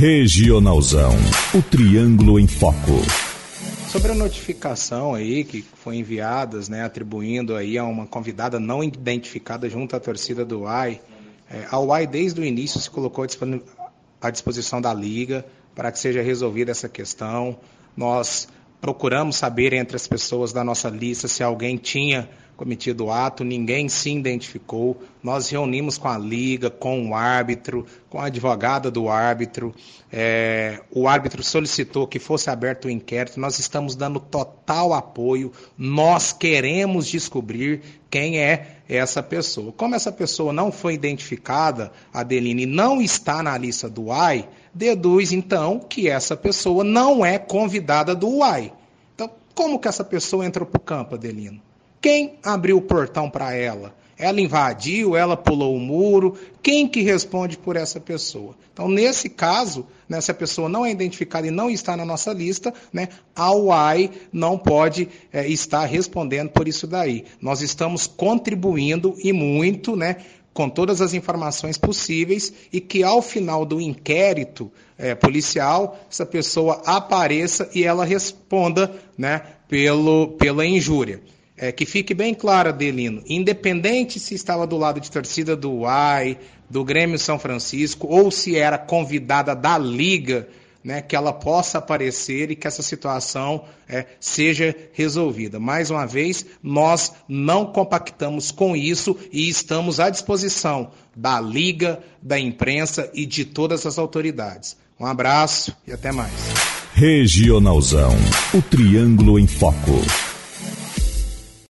Regionalzão, o Triângulo em Foco. Sobre a notificação aí que foi enviadas, né, atribuindo aí a uma convidada não identificada junto à torcida do UAI, é, a UAI desde o início se colocou à disposição da Liga para que seja resolvida essa questão. Nós procuramos saber entre as pessoas da nossa lista se alguém tinha cometido o ato, ninguém se identificou. Nós reunimos com a liga, com o árbitro, com a advogada do árbitro. É, o árbitro solicitou que fosse aberto o inquérito. Nós estamos dando total apoio. Nós queremos descobrir quem é essa pessoa. Como essa pessoa não foi identificada, Adeline não está na lista do UAI, deduz então que essa pessoa não é convidada do UAI. Então, como que essa pessoa entrou para o campo, Adelino? Quem abriu o portão para ela? Ela invadiu, ela pulou o muro. Quem que responde por essa pessoa? Então, nesse caso, né, se a pessoa não é identificada e não está na nossa lista, né, a UAI não pode é, estar respondendo por isso daí. Nós estamos contribuindo e muito, né, com todas as informações possíveis e que ao final do inquérito é, policial essa pessoa apareça e ela responda né, pelo, pela injúria. É, que fique bem claro, Adelino, independente se estava do lado de torcida do UAI, do Grêmio São Francisco, ou se era convidada da Liga, né, que ela possa aparecer e que essa situação é, seja resolvida. Mais uma vez, nós não compactamos com isso e estamos à disposição da Liga, da imprensa e de todas as autoridades. Um abraço e até mais. Regionalzão, o Triângulo em Foco.